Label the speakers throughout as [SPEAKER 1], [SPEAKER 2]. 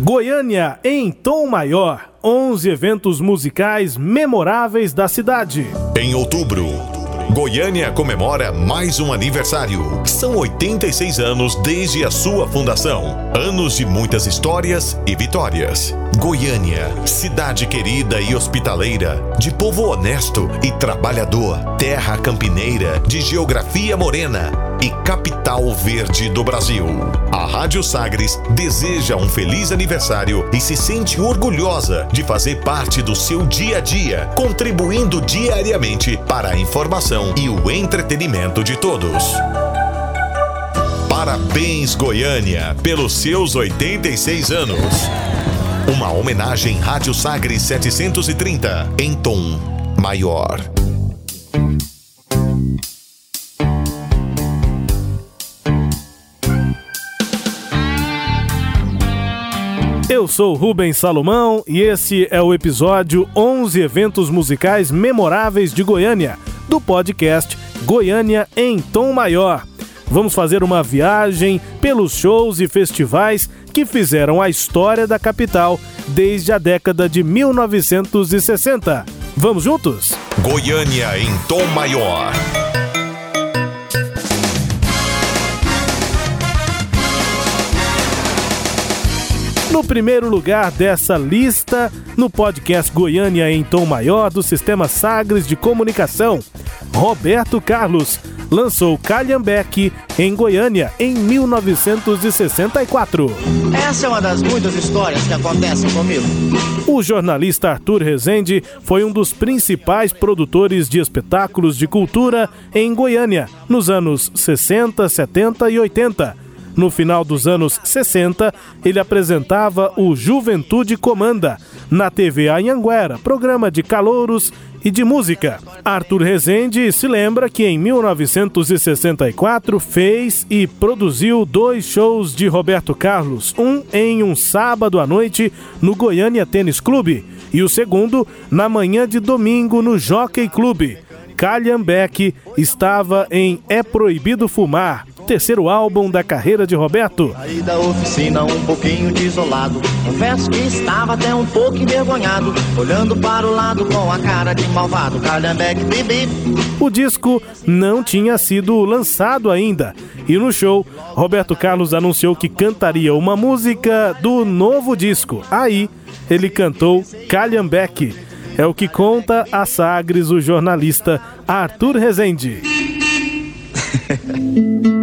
[SPEAKER 1] Goiânia em tom maior. 11 eventos musicais memoráveis da cidade.
[SPEAKER 2] Em outubro, Goiânia comemora mais um aniversário. São 86 anos desde a sua fundação. Anos de muitas histórias e vitórias. Goiânia, cidade querida e hospitaleira, de povo honesto e trabalhador, terra campineira, de geografia morena e capital verde do Brasil. A Rádio Sagres deseja um feliz aniversário e se sente orgulhosa de fazer parte do seu dia a dia, contribuindo diariamente para a informação e o entretenimento de todos. Parabéns, Goiânia, pelos seus 86 anos. Uma homenagem Rádio Sagres 730 em tom maior.
[SPEAKER 1] Eu sou Rubens Salomão e esse é o episódio 11 Eventos Musicais Memoráveis de Goiânia, do podcast Goiânia em Tom Maior. Vamos fazer uma viagem pelos shows e festivais que fizeram a história da capital desde a década de 1960. Vamos juntos?
[SPEAKER 2] Goiânia em Tom Maior.
[SPEAKER 1] No primeiro lugar dessa lista, no podcast Goiânia em Tom Maior do Sistema Sagres de Comunicação, Roberto Carlos lançou Calhambeque em Goiânia em 1964.
[SPEAKER 3] Essa é uma das muitas histórias que acontecem comigo.
[SPEAKER 1] O jornalista Arthur Rezende foi um dos principais produtores de espetáculos de cultura em Goiânia nos anos 60, 70 e 80 no final dos anos 60, ele apresentava o Juventude Comanda na TV Anhanguera, programa de calouros e de música. Arthur Rezende se lembra que em 1964 fez e produziu dois shows de Roberto Carlos, um em um sábado à noite no Goiânia Tênis Clube e o segundo na manhã de domingo no Jockey Clube. Calhambeck estava em É Proibido Fumar, terceiro álbum da carreira de Roberto.
[SPEAKER 3] Aí da oficina um pouquinho desolado, confesso que estava até um pouco envergonhado, olhando para o lado com a cara de malvado, bibi.
[SPEAKER 1] O disco não tinha sido lançado ainda e no show, Roberto Carlos anunciou que cantaria uma música do novo disco. Aí, ele cantou Calhambeck. É o que conta a Sagres o jornalista Arthur Rezende.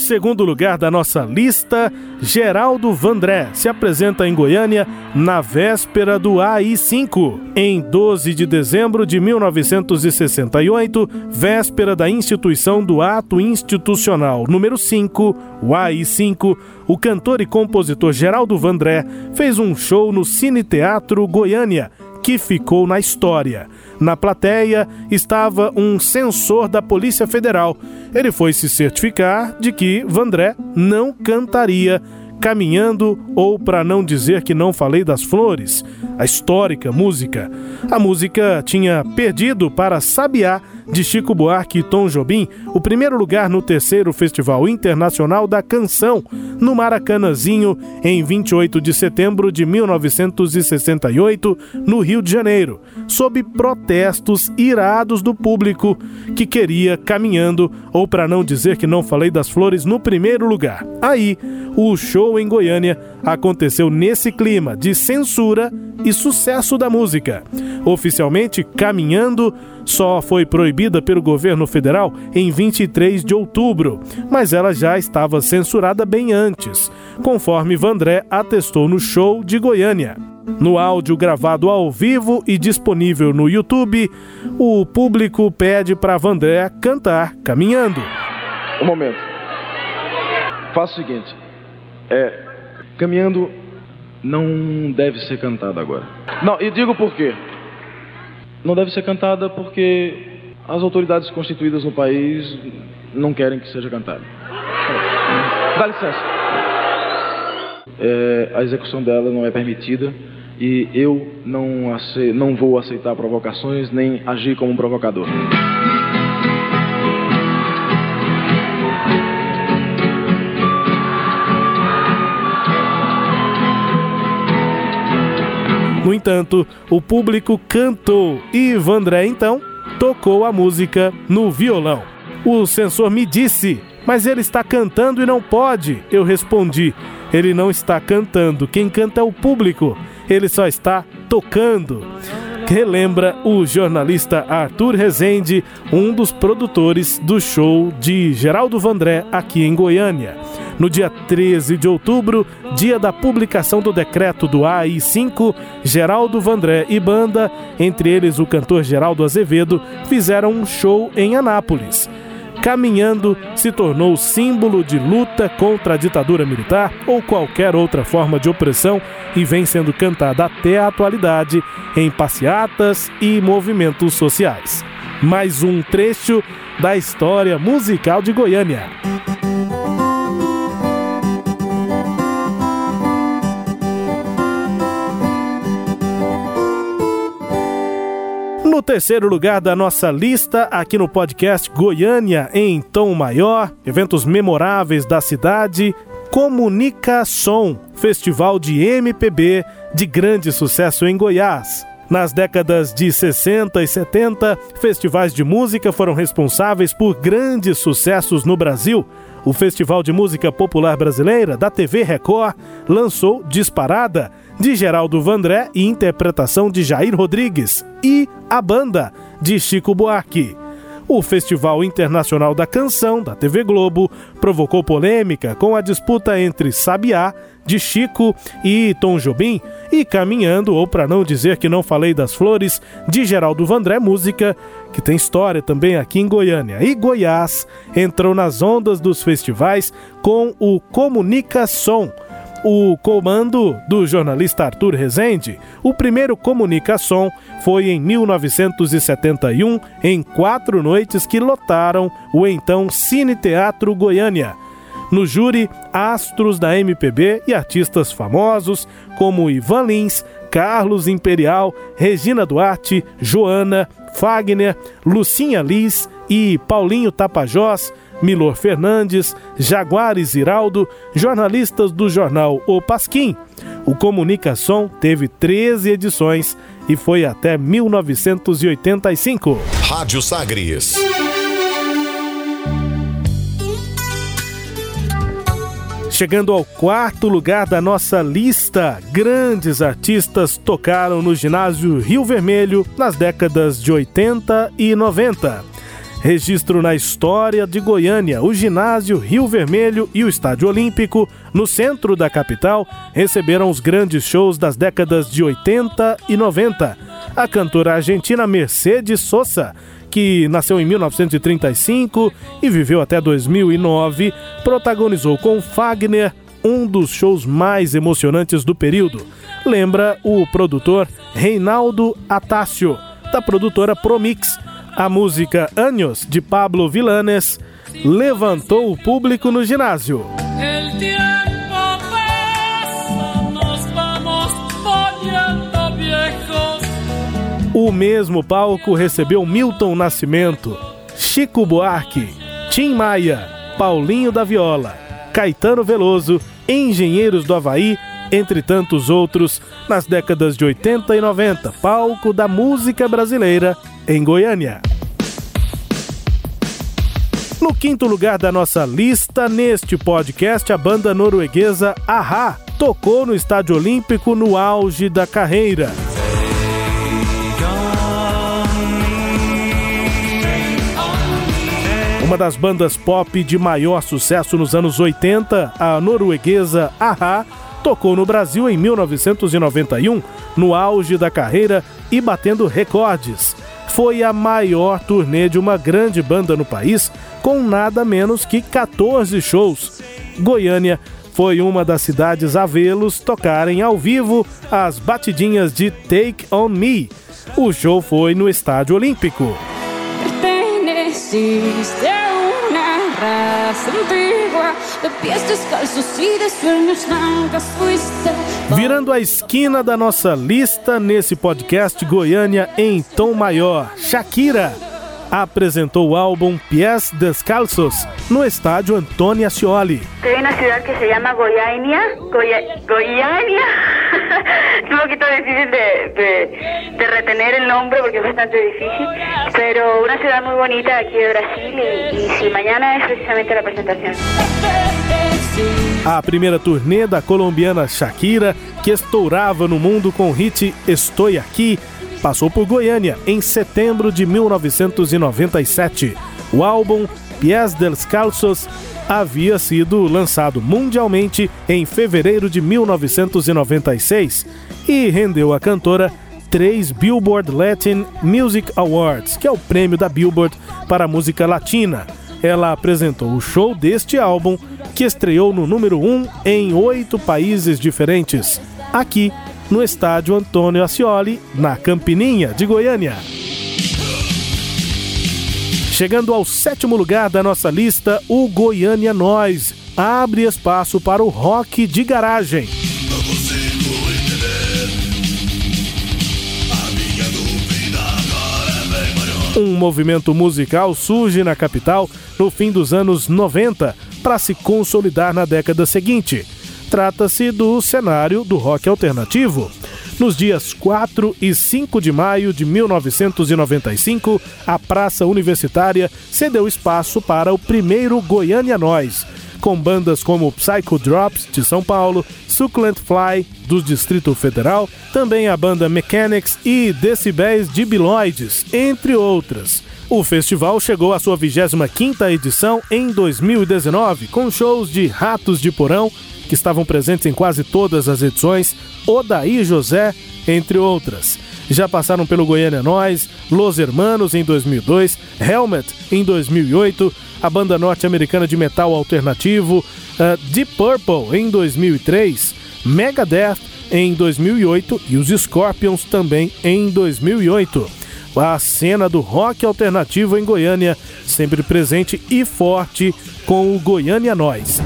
[SPEAKER 1] No segundo lugar da nossa lista, Geraldo Vandré se apresenta em Goiânia na véspera do AI5. Em 12 de dezembro de 1968, véspera da instituição do Ato Institucional número 5, o AI5, o cantor e compositor Geraldo Vandré fez um show no Cine Teatro Goiânia que ficou na história. Na plateia estava um censor da Polícia Federal. Ele foi se certificar de que Vandré não cantaria Caminhando ou para não dizer que não falei das flores, a histórica música. A música tinha perdido para Sabiá de Chico Buarque e Tom Jobim o primeiro lugar no terceiro Festival Internacional da Canção, no Maracanãzinho, em 28 de setembro de 1968, no Rio de Janeiro, sob protestos irados do público que queria caminhando, ou para não dizer que não falei das flores, no primeiro lugar. Aí, o show em Goiânia aconteceu nesse clima de censura e sucesso da música. Oficialmente, Caminhando só foi proibida pelo governo federal em 23 de outubro, mas ela já estava censurada bem antes, conforme Vandré atestou no show de Goiânia. No áudio gravado ao vivo e disponível no YouTube, o público pede para Vandré cantar Caminhando.
[SPEAKER 4] Um momento. Faça o seguinte. É, caminhando não deve ser cantada agora. Não, e digo por quê. Não deve ser cantada porque as autoridades constituídas no país não querem que seja cantada. Dá licença. É, a execução dela não é permitida e eu não, ace não vou aceitar provocações nem agir como um provocador.
[SPEAKER 1] No entanto, o público cantou e Vandré então tocou a música no violão. O censor me disse: Mas ele está cantando e não pode. Eu respondi: Ele não está cantando, quem canta é o público, ele só está tocando. Relembra o jornalista Arthur Rezende, um dos produtores do show de Geraldo Vandré aqui em Goiânia. No dia 13 de outubro, dia da publicação do decreto do AI5, Geraldo Vandré e banda, entre eles o cantor Geraldo Azevedo, fizeram um show em Anápolis. Caminhando se tornou símbolo de luta contra a ditadura militar ou qualquer outra forma de opressão e vem sendo cantada até a atualidade em passeatas e movimentos sociais. Mais um trecho da história musical de Goiânia. Terceiro lugar da nossa lista, aqui no podcast Goiânia em Tom Maior, eventos memoráveis da cidade, Comunicação, festival de MPB de grande sucesso em Goiás. Nas décadas de 60 e 70, festivais de música foram responsáveis por grandes sucessos no Brasil. O Festival de Música Popular Brasileira da TV Record lançou Disparada, de Geraldo Vandré e interpretação de Jair Rodrigues, e A Banda, de Chico Buarque. O Festival Internacional da Canção, da TV Globo, provocou polêmica com a disputa entre Sabiá, de Chico e Tom Jobim, e Caminhando, ou para não dizer que não falei das flores, de Geraldo Vandré Música, que tem história também aqui em Goiânia. E Goiás entrou nas ondas dos festivais com o Comunicação, o comando do jornalista Arthur Rezende, o primeiro Comunicação foi em 1971, em quatro noites que lotaram o então Cine Teatro Goiânia. No júri, astros da MPB e artistas famosos como Ivan Lins, Carlos Imperial, Regina Duarte, Joana, Fagner, Lucinha Liz e Paulinho Tapajós, Milor Fernandes, Jaguares Iraldo, jornalistas do jornal O Pasquim. O Comunicação teve 13 edições e foi até 1985.
[SPEAKER 2] Rádio Sagres.
[SPEAKER 1] Chegando ao quarto lugar da nossa lista, grandes artistas tocaram no ginásio Rio Vermelho nas décadas de 80 e 90. Registro na história de Goiânia, o ginásio Rio Vermelho e o Estádio Olímpico, no centro da capital, receberam os grandes shows das décadas de 80 e 90. A cantora argentina Mercedes Sosa que nasceu em 1935 e viveu até 2009, protagonizou com Fagner um dos shows mais emocionantes do período. Lembra o produtor Reinaldo Atácio, da produtora Promix. A música Anos, de Pablo Vilanes, levantou o público no ginásio. O mesmo palco recebeu Milton Nascimento, Chico Buarque, Tim Maia, Paulinho da Viola, Caetano Veloso, Engenheiros do Havaí, entre tantos outros, nas décadas de 80 e 90, palco da música brasileira em Goiânia. No quinto lugar da nossa lista, neste podcast, a banda norueguesa Aha tocou no Estádio Olímpico no auge da carreira. Uma das bandas pop de maior sucesso nos anos 80, a norueguesa Aha, tocou no Brasil em 1991, no auge da carreira e batendo recordes. Foi a maior turnê de uma grande banda no país, com nada menos que 14 shows. Goiânia foi uma das cidades a vê-los tocarem ao vivo as batidinhas de Take On Me. O show foi no Estádio Olímpico. Virando a esquina da nossa lista nesse podcast Goiânia em tom maior, Shakira apresentou o álbum Pies Descalços no estádio Antônio Ascioli.
[SPEAKER 5] Tem uma cidade que se chama Goiânia, Goiânia. Es un poquito difícil de, de, retener el nombre porque es bastante difícil, pero una ciudad muy bonita aquí de Brasil y, y sí, mañana es precisamente la presentación.
[SPEAKER 1] A primeira turnê da colombiana Shakira, que estourava no mundo com o hit Estou Aqui, passou por Goiânia em setembro de 1997. O álbum Pies Descalços havia sido lançado mundialmente em fevereiro de 1996 e rendeu à cantora três Billboard Latin Music Awards, que é o prêmio da Billboard para a música latina. Ela apresentou o show deste álbum, que estreou no número 1 um em oito países diferentes, aqui no estádio Antônio Ascioli, na Campininha de Goiânia. Chegando ao sétimo lugar da nossa lista, o Goiânia Nós abre espaço para o rock de garagem. Um movimento musical surge na capital no fim dos anos 90 para se consolidar na década seguinte. Trata-se do cenário do rock alternativo. Nos dias 4 e 5 de maio de 1995, a Praça Universitária cedeu espaço para o primeiro Goiânia Nós, com bandas como Psycho Drops, de São Paulo, Succulent Fly, do Distrito Federal, também a banda Mechanics e Decibéis de Biloides, entre outras. O festival chegou à sua 25ª edição em 2019, com shows de Ratos de Porão, que estavam presentes em quase todas as edições, Odaí José, entre outras. Já passaram pelo Goiânia Nós, Los Hermanos em 2002, Helmet em 2008, a banda norte-americana de metal alternativo uh, Deep Purple em 2003, Megadeth em 2008 e os Scorpions também em 2008. A cena do rock alternativo em Goiânia, sempre presente e forte com o Goiânia Nós.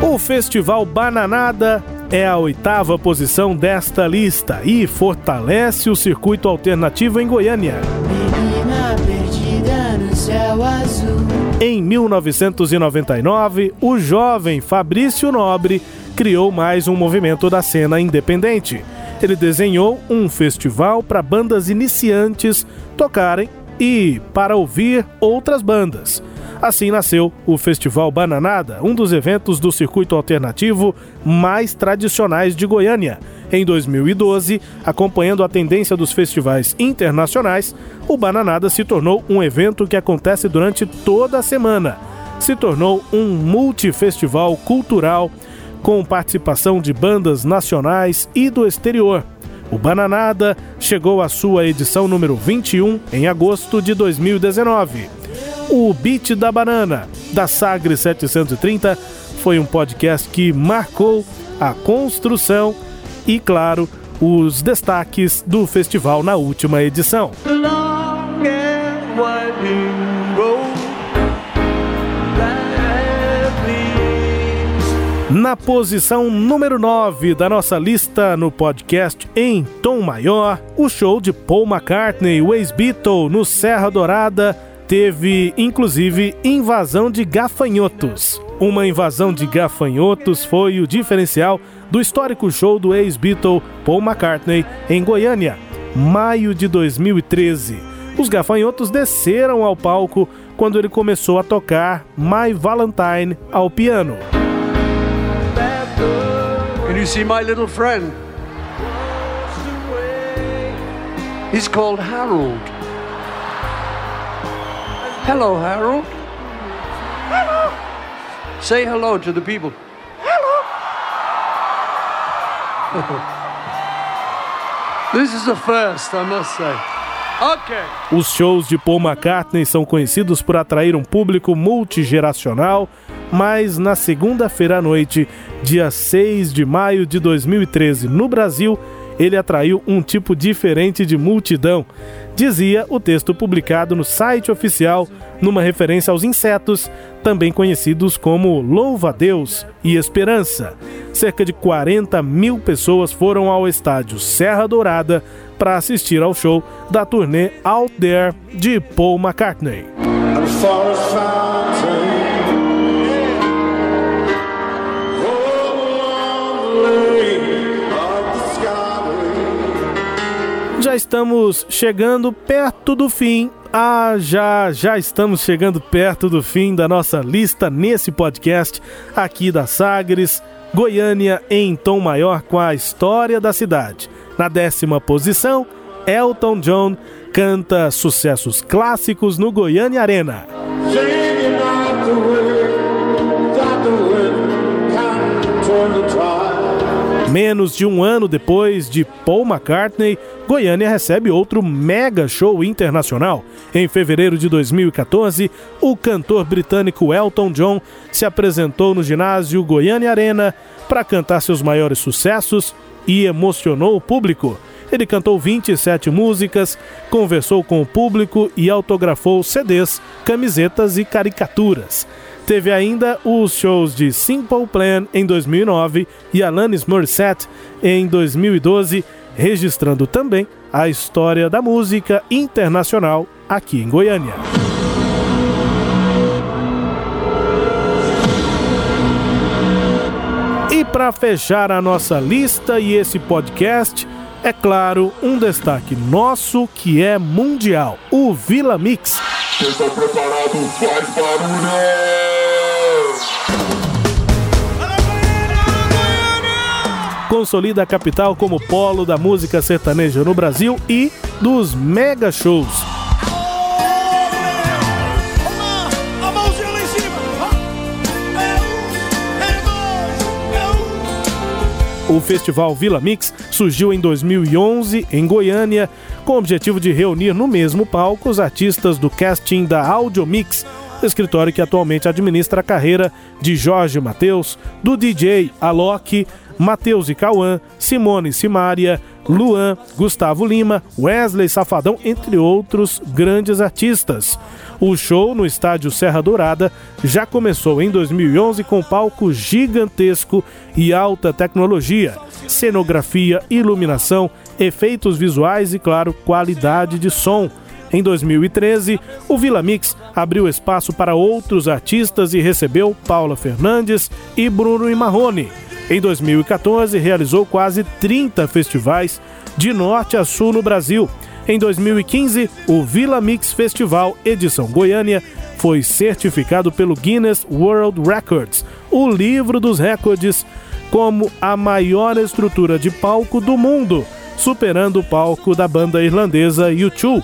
[SPEAKER 1] O Festival Bananada é a oitava posição desta lista e fortalece o circuito alternativo em Goiânia. Em 1999, o jovem Fabrício Nobre criou mais um movimento da cena independente. Ele desenhou um festival para bandas iniciantes tocarem e para ouvir outras bandas. Assim nasceu o Festival Bananada, um dos eventos do circuito alternativo mais tradicionais de Goiânia. Em 2012, acompanhando a tendência dos festivais internacionais, o Bananada se tornou um evento que acontece durante toda a semana. Se tornou um multifestival cultural com participação de bandas nacionais e do exterior. O Bananada chegou à sua edição número 21 em agosto de 2019. O Beat da Banana, da Sagre 730, foi um podcast que marcou a construção e, claro, os destaques do festival na última edição. Na posição número 9 da nossa lista no podcast em tom maior, o show de Paul McCartney, o ex-Beatle, no Serra Dourada, teve inclusive invasão de gafanhotos. Uma invasão de gafanhotos foi o diferencial do histórico show do ex-Beatle Paul McCartney em Goiânia, maio de 2013. Os gafanhotos desceram ao palco quando ele começou a tocar My Valentine ao piano.
[SPEAKER 6] Can you see my little friend? He's called Harold. Hello, Harold. Hello. Say hello to the people. Hello. this is the first, I must say. Okay.
[SPEAKER 1] Os shows de Paul McCartney são conhecidos por atrair um público multigeracional, mas na segunda-feira à noite, dia 6 de maio de 2013, no Brasil, ele atraiu um tipo diferente de multidão, dizia o texto publicado no site oficial, numa referência aos insetos, também conhecidos como louva-a-Deus e esperança. Cerca de 40 mil pessoas foram ao estádio Serra Dourada para assistir ao show da turnê Out There de Paul McCartney. Já estamos chegando perto do fim. Ah, já, já estamos chegando perto do fim da nossa lista nesse podcast aqui da Sagres, Goiânia em tom maior com a história da cidade. Na décima posição, Elton John canta sucessos clássicos no Goiânia Arena. Menos de um ano depois de Paul McCartney, Goiânia recebe outro mega show internacional. Em fevereiro de 2014, o cantor britânico Elton John se apresentou no ginásio Goiânia Arena para cantar seus maiores sucessos e emocionou o público. Ele cantou 27 músicas, conversou com o público e autografou CDs, camisetas e caricaturas. Teve ainda os shows de Simple Plan em 2009 e Alanis Morissette em 2012, registrando também a história da música internacional aqui em Goiânia. E para fechar a nossa lista e esse podcast, é claro, um destaque nosso que é mundial, o Vila Mix. Está preparado, faz barulho! Consolida a capital como polo da música sertaneja no Brasil e dos mega shows. O Festival Vila Mix surgiu em 2011 em Goiânia, com o objetivo de reunir no mesmo palco os artistas do casting da Audio Mix, escritório que atualmente administra a carreira de Jorge Mateus, do DJ Alok, Mateus e Cauã, Simone Simária, Luan, Gustavo Lima, Wesley Safadão, entre outros grandes artistas. O show no estádio Serra Dourada já começou em 2011 com palco gigantesco e alta tecnologia, cenografia, iluminação, efeitos visuais e, claro, qualidade de som. Em 2013, o Vila Mix abriu espaço para outros artistas e recebeu Paula Fernandes e Bruno e Marrone. Em 2014, realizou quase 30 festivais de norte a sul no Brasil. Em 2015, o Vila Mix Festival Edição Goiânia foi certificado pelo Guinness World Records, o livro dos recordes, como a maior estrutura de palco do mundo, superando o palco da banda irlandesa U2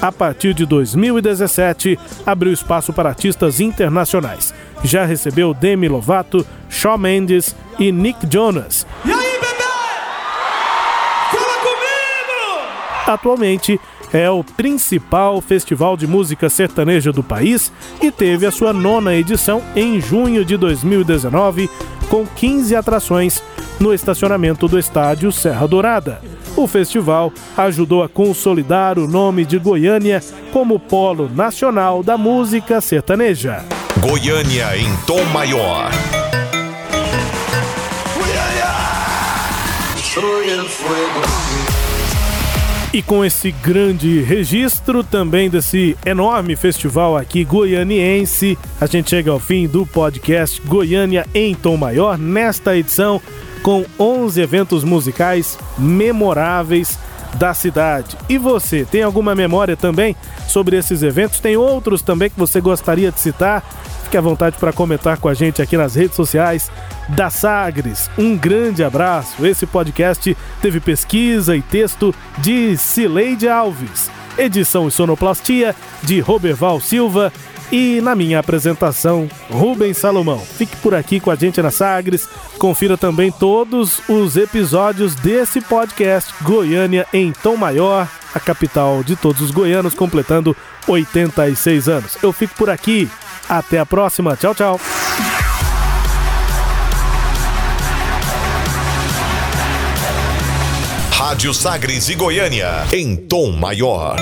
[SPEAKER 1] a partir de 2017, abriu espaço para artistas internacionais. Já recebeu Demi Lovato, Shawn Mendes e Nick Jonas. E aí, bebê? Fala comigo! Atualmente, é o principal festival de música sertaneja do país e teve a sua nona edição em junho de 2019, com 15 atrações no estacionamento do estádio Serra Dourada. O festival ajudou a consolidar o nome de Goiânia como polo nacional da música sertaneja.
[SPEAKER 2] Goiânia em tom maior.
[SPEAKER 1] E com esse grande registro também desse enorme festival aqui goianiense, a gente chega ao fim do podcast Goiânia em Tom Maior nesta edição com 11 eventos musicais memoráveis da cidade. E você, tem alguma memória também sobre esses eventos? Tem outros também que você gostaria de citar? Fique à vontade para comentar com a gente aqui nas redes sociais da Sagres. Um grande abraço. Esse podcast teve pesquisa e texto de Cileide Alves, edição e sonoplastia de Roberval Silva e na minha apresentação, Rubens Salomão. Fique por aqui com a gente na Sagres. Confira também todos os episódios desse podcast Goiânia em Tom Maior, a capital de todos os goianos, completando 86 anos. Eu fico por aqui. Até a próxima. Tchau, tchau.
[SPEAKER 2] Rádio Sagres e Goiânia, em tom maior.